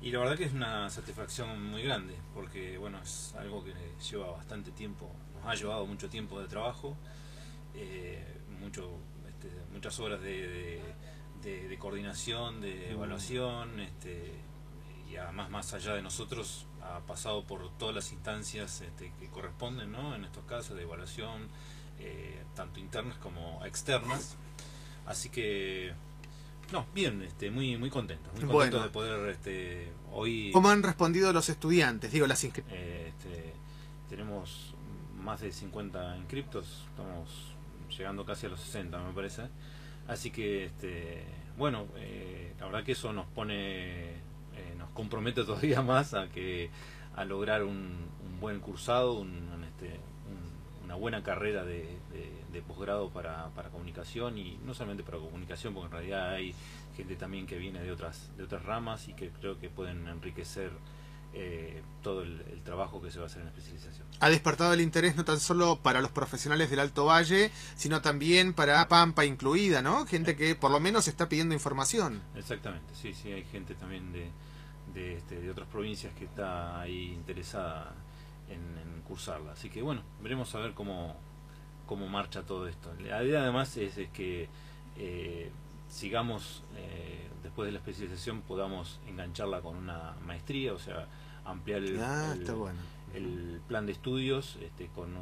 Y la verdad que es una satisfacción muy grande, porque bueno, es algo que lleva bastante tiempo, nos ha llevado mucho tiempo de trabajo, eh, mucho, este, muchas horas de, coordinación, de mm. evaluación, este, y además más allá de nosotros ha pasado por todas las instancias este, que corresponden ¿no? en estos casos de evaluación, eh, tanto internas como externas. Así que no, bien, este, muy muy contento, muy contento de poder este, hoy. ¿Cómo han respondido los estudiantes? Digo, las eh, este, tenemos más de 50 inscriptos, estamos llegando casi a los 60, me parece. Así que, este, bueno, eh, la verdad que eso nos pone, eh, nos compromete todavía más a que a lograr un, buen cursado, un, este, una buena carrera de, posgrado para, para, comunicación y no solamente para comunicación, porque en realidad hay gente también que viene de otras, de otras ramas y que creo que pueden enriquecer eh, todo el, trabajo que se va a hacer en la especialización. Ha despertado el interés no tan solo para los profesionales del Alto Valle, sino también para Pampa incluida, ¿no? Gente que por lo menos está pidiendo información. Exactamente, sí, sí, hay gente también de, de, este, de otras provincias que está ahí interesada en, cursarla. Así que bueno, veremos a ver cómo, cómo marcha todo esto. La idea además es, que eh, sigamos, eh, después de la especialización, podamos engancharla con una maestría, o sea, ampliar el, ah, el, plan de estudios este, con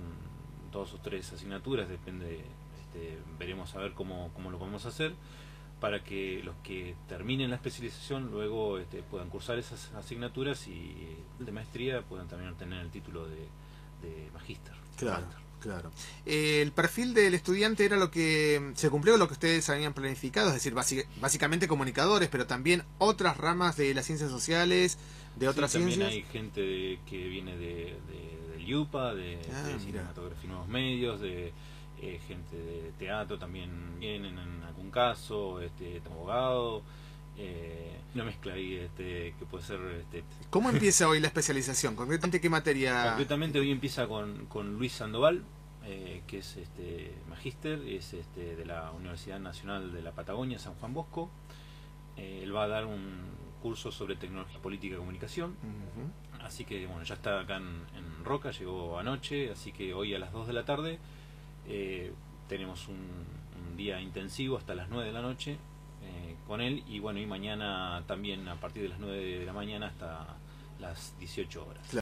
dos o tres asignaturas, depende, este, veremos a ver cómo, cómo lo podemos hacer para que los que terminen la especialización luego este, puedan cursar esas asignaturas y de maestría puedan también obtener el título de, de magíster. Claro, claro. Eh, el perfil del estudiante era lo que se cumplió lo que ustedes habían planificado, es decir, básicamente comunicadores, pero también otras ramas de las ciencias sociales, de otras ciencias. También hay gente que viene de, de, del IUPA, de, ah, de cinematografía y nuevos medios, de eh, gente de teatro también vienen en algún caso, este, abogado, eh, una mezcla ahí este, que puede ser... Este, ¿Cómo empieza hoy la especialización? ¿Concretamente qué materia? Concretamente hoy empieza con, con Luis Sandoval, eh, que es este magíster, es este, de la Universidad Nacional de la Patagonia, San Juan Bosco. Eh, él va a dar un curso sobre tecnología política y comunicación. Así que bueno, ya está acá en, en Roca, llegó anoche, así que hoy a las 2 de la tarde eh, tenemos un, día intensivo hasta las 9 de la noche eh, con él y bueno, y mañana también a partir de las 9 de la mañana hasta las 18 horas.